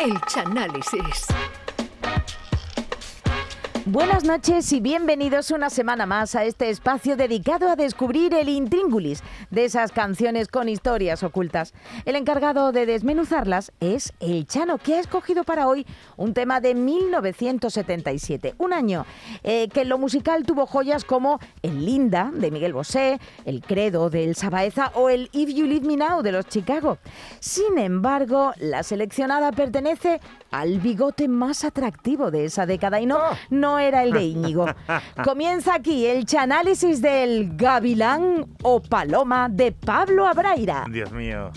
El Chanálisis. Buenas noches y bienvenidos una semana más a este espacio dedicado a descubrir el intríngulis de esas canciones con historias ocultas. El encargado de desmenuzarlas es el Chano, que ha escogido para hoy un tema de 1977, un año eh, que en lo musical tuvo joyas como El Linda de Miguel Bosé, El Credo de El Sabaeza o el If You Leave Me Now de los Chicago. Sin embargo, la seleccionada pertenece al bigote más atractivo de esa década y no, no era el de Íñigo. Comienza aquí el chanálisis del Gavilán o Paloma de Pablo Abraira. Dios mío.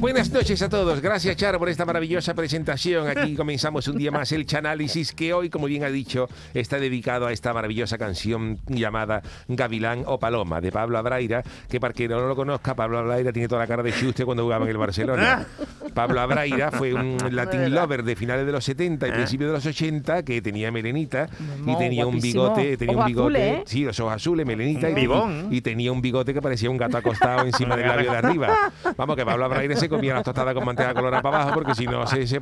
Buenas noches a todos. Gracias, Charo, por esta maravillosa presentación. Aquí comenzamos un día más el Chanálisis, que hoy, como bien ha dicho, está dedicado a esta maravillosa canción llamada Gavilán o Paloma, de Pablo Abraira, que para quien no lo conozca, Pablo Abraira tiene toda la cara de Chuste cuando jugaba en el Barcelona. Pablo Abraira fue un Latin lover de finales de los 70 y principios de los 80, que tenía melenita y tenía un bigote, tenía un bigote, ¿eh? sí, los ojos azules, melenita y, tenía un bigote que parecía un gato acostado encima del labio de arriba. Vamos, que Pablo Abraire se comía las tostadas con manteca colorada para abajo porque si no se, se,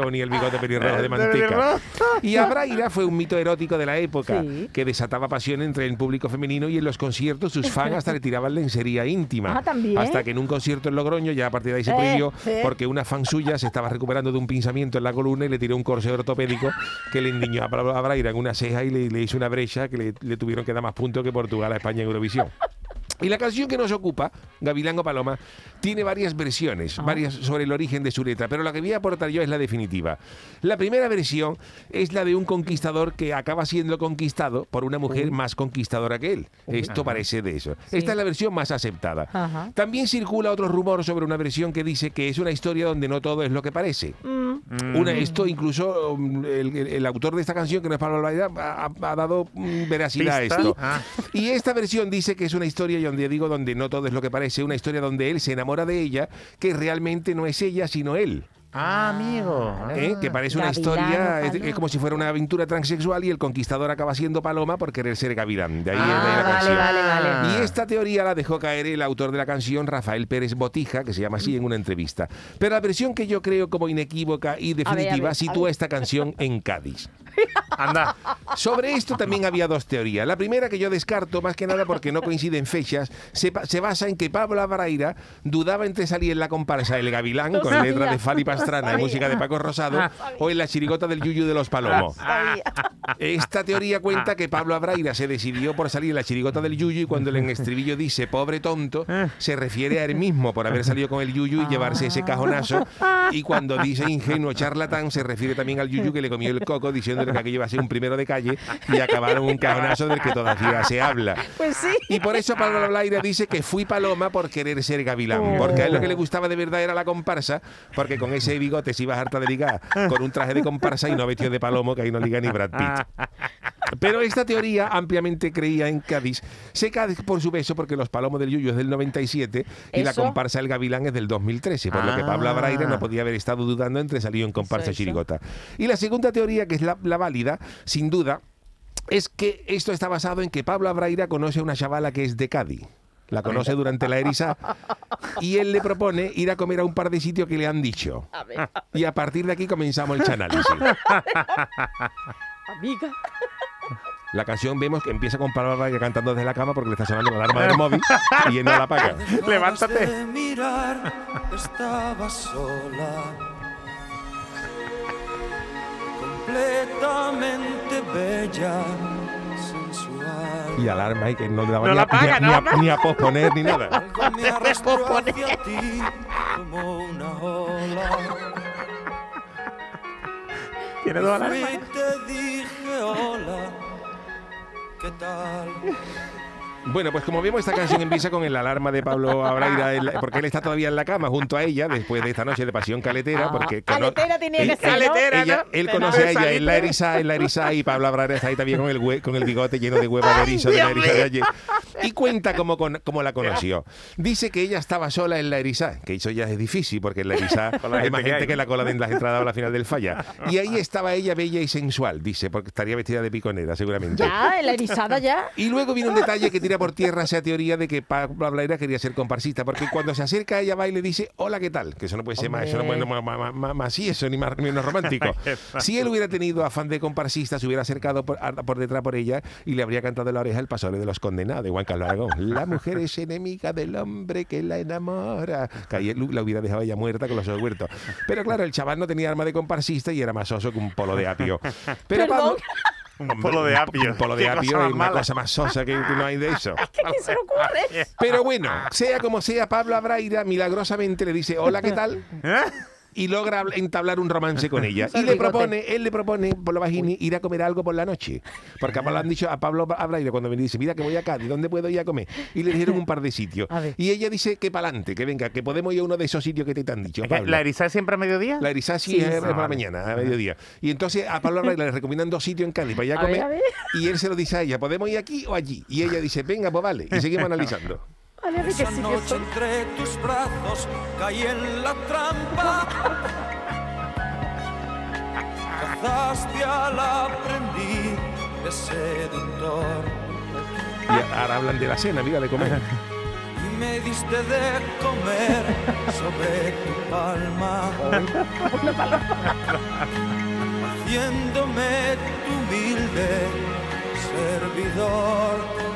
ponía el bigote pelirrojo de manteca. Y Abraira fue un mito erótico de la época Sí. que desataba pasión entre el público femenino y en los conciertos sus fans hasta le tiraban lencería íntima. Ah, ¿también? Hasta que en un concierto en Logroño ya a partir de ahí se prohibió eh. porque una fan suya se estaba recuperando de un pinzamiento en la columna y le tiró un corsé ortopédico que le endiñó a Abraira en una ceja y le, le hizo una brecha que le, le tuvieron que dar más puntos que Portugal a España en Eurovisión. Y la canción que nos ocupa, Gavilán o Paloma, tiene varias versiones, varias sobre el origen de su letra, pero la que voy a aportar yo es la definitiva. La primera versión es la de un conquistador que acaba siendo conquistado por una mujer más conquistadora que él. Esto parece de eso. Esta es la versión más aceptada. Ajá. También circula otro rumor sobre una versión que dice que es una historia donde no todo es lo que parece. Mm. Una, esto incluso um, el, autor de esta canción, que no es Pablo Albaida, ha, ha- dado mm, veracidad a esto. Ah. Y esta versión dice que es una historia, donde digo, donde no todo es lo que parece, una historia donde él se enamora de ella, que realmente no es ella, sino él. Ah, amigo. ¿eh? que parece una historia, es, como si fuera una aventura transexual y el conquistador acaba siendo Paloma por querer ser Gavilán. De ahí, Ah, la vale, canción. vale, vale. Y esta teoría la dejó caer el autor de la canción, Rafael Pérez Botija, que se llama así en una entrevista. Pero la versión que yo creo como inequívoca y definitiva ver, a sitúa esta canción en Cádiz. Anda. Sobre esto también había dos teorías. La primera que yo descarto, más que nada porque no coinciden fechas, se, basa en que Pablo Abraira dudaba entre salir en la comparsa El Gavilán, con sabía. letra de Fali Pastrana y música de Paco Rosado, o en la chirigota del Yuyu de los Palomos. Esta teoría cuenta que Pablo Abraira se decidió por salir en la chirigota del Yuyu y cuando el estribillo dice pobre tonto, se refiere a él mismo por haber salido con el Yuyu y llevarse ese cajonazo. Y cuando dice ingenuo charlatán, se refiere también al Yuyu que le comió el coco diciéndole que aquello iba a ser un primero de calle y acabaron un cajonazo del que todavía se habla. Pues sí. Y por eso Pablo Abraira dice que fui paloma por querer ser gavilán. Porque a él lo que le gustaba de verdad era la comparsa, porque con ese bigote se iba a harta de ligar con un traje de comparsa y no vestido de palomo, que ahí no liga ni Brad Pitt. Pero esta teoría, ampliamente creía en Cádiz, se cae por su beso porque los palomos del Yuyo es del 97 y la comparsa del Gavilán es del 2013, por lo que Pablo Ah. Abraira no podía haber estado dudando entre salir en comparsa chirigota. Y la segunda teoría, que es la, la válida, sin duda, es que esto está basado en que Pablo Abraira conoce a una chavala que es de Cádiz. La conoce durante la eriza y él le propone ir a comer a un par de sitios que le han dicho. A ver, Y a partir de aquí comenzamos el chanálisis. amiga. La canción vemos que empieza con Pablo Abraira cantando desde la cama porque le está sonando la alarma del móvil y él no la apaga. Levántate. de mirar, estaba sola. Completamente bella. Y alarma ahí que no le daba No ni, la a, ni a- ni a- ni a posponer ni nada. Tiene dos alarmas. y. Bueno, pues como vemos, esta canción empieza con el alarma de Pablo Abraira, porque él está todavía en la cama junto a ella después de esta noche de pasión caletera. Porque cono- Ah, Caletera tenía él- que ser, ella- él conoce a ella en la eriza, en la eriza y Pablo Abraira está ahí también con el, hue- con el bigote lleno de huevos de erizo de la eriza de ayer. Y cuenta cómo, con- cómo la conoció. Dice que ella estaba sola en la Erizá, que eso ya es difícil porque en la la hay gente más que gente hay. que en la cola de las entradas a la final del falla. Y ahí estaba ella bella y sensual, dice, porque estaría vestida de piconera seguramente. Ya, en la erizada ya. Y luego viene un detalle que tira por tierra esa teoría de que Pablo Ablaira quería ser comparsista, porque cuando se acerca a ella va y le dice, hola, ¿qué tal? Que eso no puede ser más, eso no puede más, más, más- más- más- sí, eso ni más, menos romántico. Si él hubiera tenido afán de comparsista, se hubiera acercado por, a- por detrás por ella y le habría cantado en la oreja el pasoble de los condenados de Juan Carlos Aragón. La mujer es enemiga del hombre que la enamora. Que ahí la hubiera dejado ya muerta con los ojos huertos. Pero claro, el chaval no tenía arma de comparsista y era más oso que un polo de apio. Pero. Pablo, Un polo de apio. un polo de apio más es una cosa más sosa que que no hay de eso. ¿Qué quién se le ocurre? Pero bueno, sea como sea, Pablo Abraira milagrosamente le dice, hola, ¿qué tal? ¿Eh? Y logra entablar un romance con ella. Y le propone, él le propone por la vagina ir a comer algo por la noche. Porque a Pablo han dicho a Pablo Abraira cuando me dice, mira que voy a Cádiz, ¿dónde puedo ir a comer? Y le dijeron un par de sitios. Y ella dice que para adelante, que venga, que podemos ir a uno de esos sitios que te han dicho. Pablo. ¿La eriza es siempre a mediodía? La Erizá sí, Sí, es, sí. por la mañana, a mediodía. Y entonces a Pablo Abraira le recomiendan dos sitios en Cádiz para ir a A ver, comer. a ver. Y él se lo dice a ella, ¿podemos ir aquí o allí? Y ella dice, venga, pues vale. Y seguimos analizando. Vale, que Esa sí noche entre tus brazos caí en la trampa. Cazaste al aprendiz de seductor Y ahora hablan de la cena, mira, de comer. y me diste de comer sobre tu palma. Haciéndome tu humilde servidor.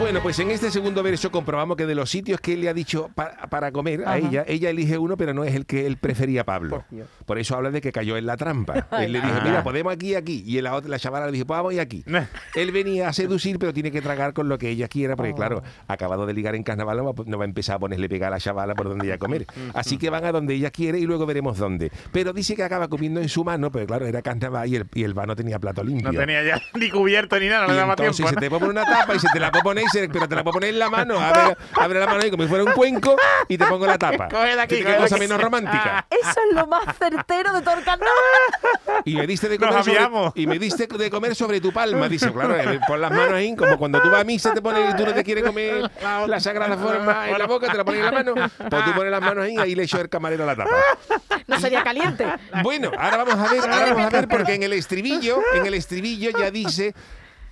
Bueno, pues en este segundo verso comprobamos que de los sitios que él le ha dicho pa- para comer a ella, ella elige uno, pero no es el que él prefería Pablo. Por eso habla de que cayó en la trampa. Él le dijo, mira, podemos aquí y aquí. Y la, otra, la chavala le dijo, pues vamos y aquí. él venía a seducir, pero tiene que tragar con lo que ella quiera, porque Oh. claro, acabado de ligar en carnaval, no va, no va a empezar a ponerle pegar a la chavala por donde ella comer. Así que van a donde ella quiere y luego veremos dónde. Pero dice que acaba comiendo en su mano, pero claro, era carnaval y el, y el bar no tenía plato limpio. No tenía ya ni cubierto ni nada, no Y le daba entonces tiempo. se te pone una tapa y se te la puede se- pero te la puedo poner en la mano. Abre, abre la mano ahí como si fuera un cuenco y te pongo la tapa. Coge de aquí, ¿Qué cosa aquí. menos romántica? Eso es lo más certero de todo el carnaval. Y me diste de Nos comer sobre, y me diste de comer sobre tu palma. Dice, claro, eh, pon las manos ahí, como cuando tú vas a misa te pones y tú no te quieres comer la sagrada forma en la boca, te la pones en la mano. Pues tú pones las manos ahí y ahí le echó el camarero la tapa. No sería caliente. Bueno, ahora vamos a ver, ahora vamos a ver porque en el estribillo, en el estribillo ya dice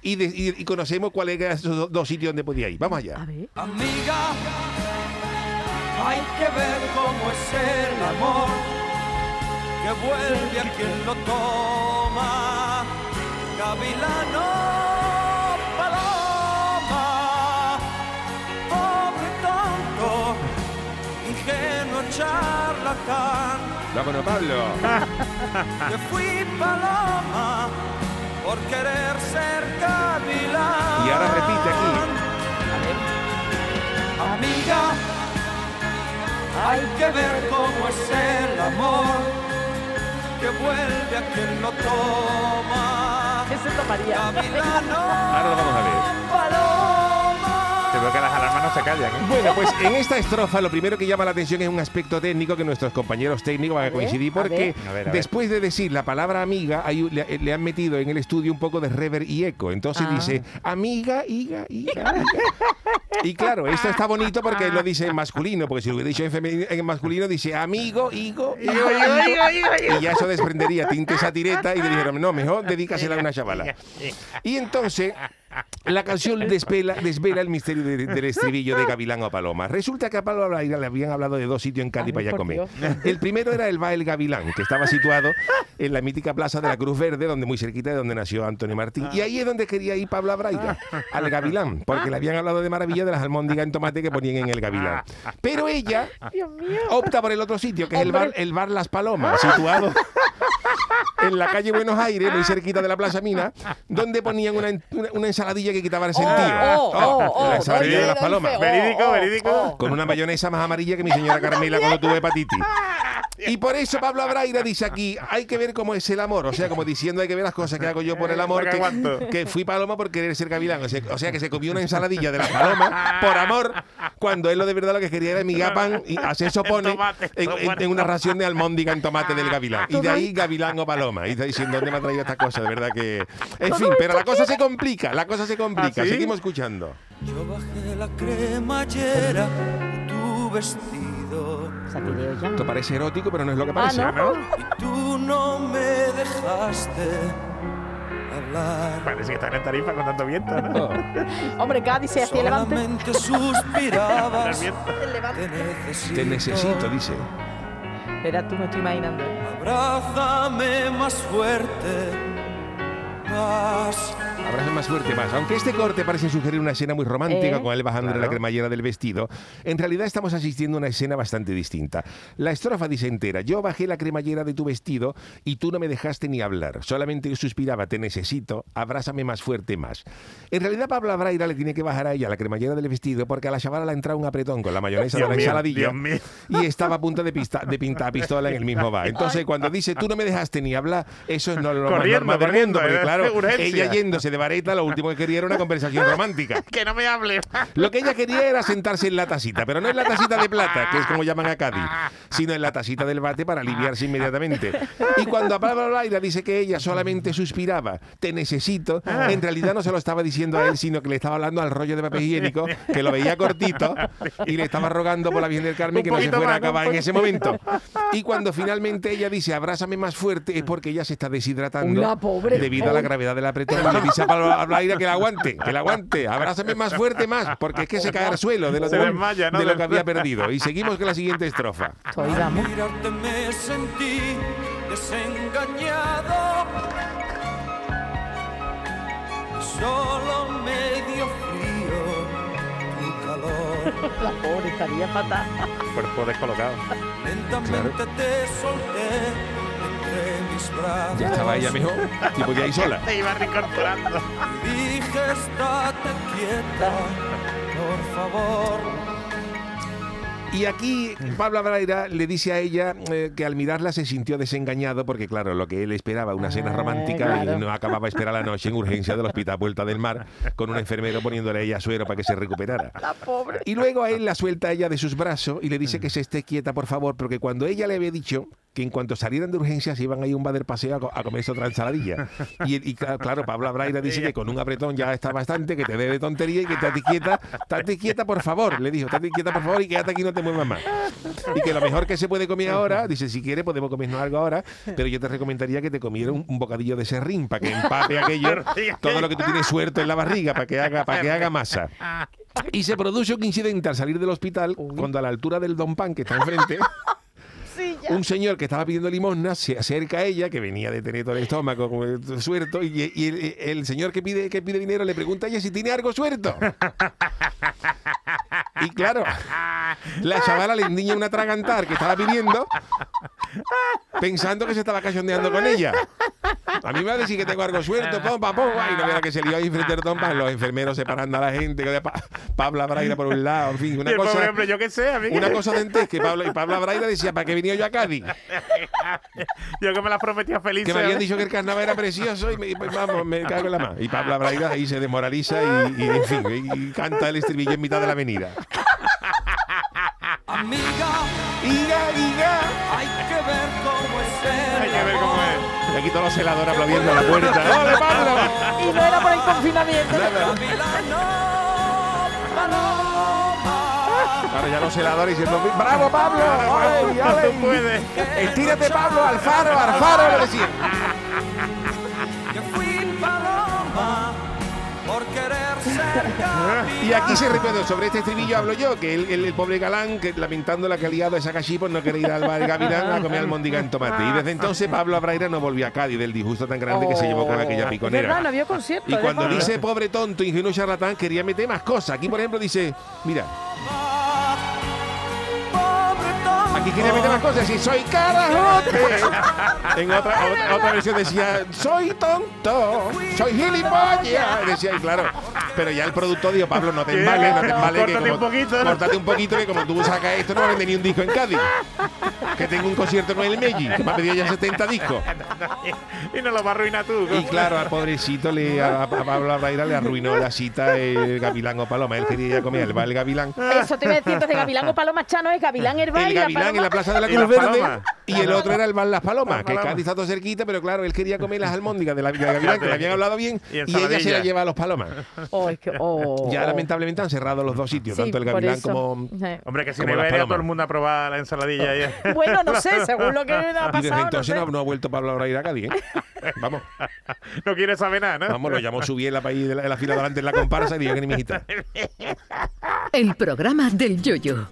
y, de- y- y conocemos cuáles eran esos do- dos sitios donde podía ir. Vamos allá. A ver. Amiga, hay que ver cómo es el amor que vuelve a quien lo toma. Gavilano, paloma, pobre tonto, ingenuo charlatán, Vámonos, Pablo. que fui paloma por querer ser gavilán. Y ahora repite aquí. Amiga, hay que ver cómo es el amor que vuelve a quien lo toma. ¿Qué se tomaría? Gavilano, Ahora lo vamos a ver. Te veo que las alarmas no se callan. ¿eh? Bueno, pues en esta estrofa lo primero que llama la atención es un aspecto técnico que nuestros compañeros técnicos van a ver, coincidir a porque ver. A ver, a ver. después de decir la palabra amiga hay- le, le han metido en el estudio un poco de rever y eco. Entonces Ah. dice amiga, higa, higa, higa. Y claro, esto está bonito porque él lo dice en masculino, porque si lo hubiera dicho en, femenino- en masculino dice amigo, higo, higo, Igo, igo, igo, igo, igo. y ya eso desprendería tinte satireta y le dijeron, no, mejor dedícasela a una chavala. Y entonces la canción desvela, desvela el misterio de- del estribillo de Gavilán o Paloma. Resulta que a Pablo Abraira le habían hablado de dos sitios en Cádiz Ay, para allá comer. El primero era el Bar El Gavilán, que estaba situado en la mítica plaza de la Cruz Verde, donde muy cerquita de donde nació Antonio Martín. Y ahí es donde quería ir Pablo Abraira, al Gavilán, porque le habían hablado de maravilla de las almóndigas en tomate que ponían en el Gavilán. Pero ella opta por el otro sitio, que es el bar, el bar Las Palomas, situado en la calle Buenos Aires, muy cerquita de la Plaza Mina, donde ponían una, en- una- una ensaladilla que quitaba el sentido. oh, oh, oh, la ensaladilla de las palomas. Verídico, Oh, oh, verídico. oh. Con una mayonesa más amarilla que mi señora Carmela cuando tuve hepatitis. Y por eso Pablo Abraira dice aquí, hay que ver cómo es el amor. O sea, como diciendo, hay que ver las cosas que hago yo por el amor, que, fui paloma por querer ser gavilán. O sea, o sea, que se comió una ensaladilla de la paloma por amor, cuando él lo de verdad lo que quería era migar pan y hacer sopone en, en- en una ración de almóndiga en tomate del gavilán. Y de ahí gavilán o paloma. Y está diciendo, ¿dónde me ha traído esta cosa? De verdad que... En fin, pero la cosa se complica, la cosa se complica. ¿Ah, sí? Seguimos escuchando. Yo bajé la cremallera tu vestido Ya. Esto parece erótico, pero no es lo que Ah, parece. ¿no? y tú no me dejaste hablar. Parece que están en tarifa con tanto viento, ¿no? Oh, Hombre, Cádiz se hacía levante. Suspirabas. Te necesito. te necesito, dice. Era tú, me estoy imaginando. Abrázame más fuerte. Más. Abrazo más fuerte más. Aunque este corte parece sugerir una escena muy romántica ¿Eh? con él bajando de la Claro. cremallera del vestido, en realidad estamos asistiendo a una escena bastante distinta. La estrofa dice entera, yo bajé la cremallera de tu vestido y tú no me dejaste ni hablar, solamente suspiraba, te necesito, abrázame más fuerte más. En realidad Pablo Abraira le tiene que bajar a ella la cremallera del vestido porque a la chavala le ha entrado un apretón con la mayonesa Dios de la ensaladilla y estaba a punto de, pista- de pintar pistola en el mismo bar. Entonces cuando dice tú no me dejaste ni hablar, eso es no lo más Corriendo, normal del mundo, porque claro, ella yéndose de vareta, lo último que quería era una conversación romántica. Que no me hable. Lo que ella quería era sentarse en la tacita, pero no en la tacita de plata, que es como llaman a Cádiz, sino en la tacita del bate para aliviarse inmediatamente. Y cuando a Pablo Laira dice que ella solamente suspiraba, te necesito, en realidad no se lo estaba diciendo a él, sino que le estaba hablando al rollo de papel higiénico, que lo veía cortito y le estaba rogando por la Virgen del Carmen que no se fuera a acabar en ese momento. Y cuando finalmente ella dice, abrázame más fuerte, es porque ella se está deshidratando pobre. debido a la gravedad del apretón. Y le dice a Pablo Laira que la aguante, que la aguante, abrázame más fuerte más, porque es que se cae al suelo de lo, Se de- desmaya, ¿no? de lo Del- que había perdido. Y seguimos con la siguiente estrofa. Mirarte me sentí desengañado. Solo me dio frío tu calor. La pobre estaría fatal. Cuerpo descolocado. Lentamente te solté. Ya estaba ella mejor y podía ir sola. Te iba reincorporando. Dije, estate quieta, por favor. Y aquí Pablo Abraira le dice a ella eh, que al mirarla se sintió desengañado porque, claro, lo que él esperaba, una cena Ah, romántica, claro. y no acababa de esperar la noche en urgencia del hospital Puerta del Mar con un enfermero poniéndole a ella suero para que se recuperara. La pobre. Y luego a él la suelta a ella de sus brazos y le dice que se esté quieta, por favor, porque cuando ella le había dicho que en cuanto salieran de urgencias iban a ir un bar del paseo a, co- a comerse otra ensaladilla. Y, y cla- claro, Pablo Abraira dice que con un apretón ya está bastante, que te dé de tontería y que estate quieta, estate quieta, por favor, le dijo, estate quieta, por favor, y quédate aquí, no te muevas más. Y que lo mejor que se puede comer ahora, dice, si quieres podemos comernos algo ahora, pero yo te recomendaría que te comieras un, un bocadillo de serrín para que empape aquello, todo lo que tú tienes suelto en la barriga, para que haga, para que haga masa. Y se produce un incidente al salir del hospital, cuando a la altura del Don Pan, que está enfrente, Un señor que estaba pidiendo limosna se acerca a ella, que venía de tener todo el estómago como el suerto, y, el, señor que pide, que pide dinero le pregunta a ella si tiene algo suerto. Y claro, la chavala le endiña una tragantar que estaba pidiendo, pensando que se estaba cachondeando con ella. A mí me va a decir que tengo algo suelto, pum, pam, pum, y no vea que se lió ahí frente al Pan, los enfermeros separando a la gente, que Pa- Pablo Braira por un lado, en fin, Y una el cosa... pobre hombre, yo qué sé, a mí. Una cosa de que Pablo, y Pablo Braira decía, ¿para qué venía yo a Cádiz? Yo que me las prometía feliz. Que me habían dicho que el carnaval era precioso y, me, y, pues, vamos, me cago en la mano. Y Pablo Braida ahí se desmoraliza y, y, en fin, y, y canta el estribillo en mitad de la avenida. Amiga, ¡Iga, iga! hay que ver cómo es el Hay que ver cómo es. Y aquí todos los celadores aplaudiendo a la puerta. ¡Ole, Pablo! Y no era por el confinamiento. Ahora ya los celadores diciendo, ¡bravo, Pablo! ¡Ole, No ole! ¡Estírate, Pablo! ¡Al faro, al faro! Le decían. Y aquí se repite, sobre este estribillo hablo yo, que el, el- el pobre galán, que lamentando la que ha liado esa cachipos, no quiere ir al bar Gavilán a comer almóndiga en tomate. Y desde entonces Pablo Abraira no volvió a Cádiz del disgusto tan grande que se llevó con aquella Oh, piconera. ¿Verdad? No había concierto. Y cuando Pablo. dice pobre tonto, ingenuo charlatán, quería meter más cosas. Aquí, por ejemplo, dice, mira. Aquí quería meter más cosas. Y soy carajote. En otra, otra, otra versión decía, soy tonto, soy gilipollas. Decía, y claro, pero ya el productor dijo, Pablo, no te embales, no te embales. que córtate como- un poquito, ¿no? Córtate un poquito, que como tú sacas esto, no va a vender ni un disco en Cádiz. Que tengo un concierto con el Meji, que me ha pedido ya 70 discos. Y no lo va a arruinar tú. Y claro, al pobrecito, le, a, a Pablo Abraira le arruinó la cita el Gavilán o Paloma. Él quería comer el el Gavilán. Eso te iba a decir, entonces Gavilán o Paloma Chano es Gavilán Herbal El y Gavilán En la Plaza de la ¿Y Cruz Verde y el otro era el Bar Las Palomas, que. Cádiz está todo cerquita, pero claro, él quería comer las almóndigas de la de Gavilán, que le habían hablado bien, Y y, ella se la lleva a los Palomas. Oh, es que- oh, Ya oh. lamentablemente han cerrado los dos sitios, Sí, tanto el Gavilán como... Eh. Hombre, que si Iberia palomas. todo el mundo ha probado la ensaladilla ayer. Bueno, no sé, según lo que ha Y desde pasado. no entonces sé. no, no ha vuelto Pablo Laura a ir a Cádiz, ¿eh? Vamos, no quiere saber nada, ¿no? vamos, lo llamó subí en la, país de la, fila delante en la comparsa y dijo que ni mi hijita. El programa del yoyo.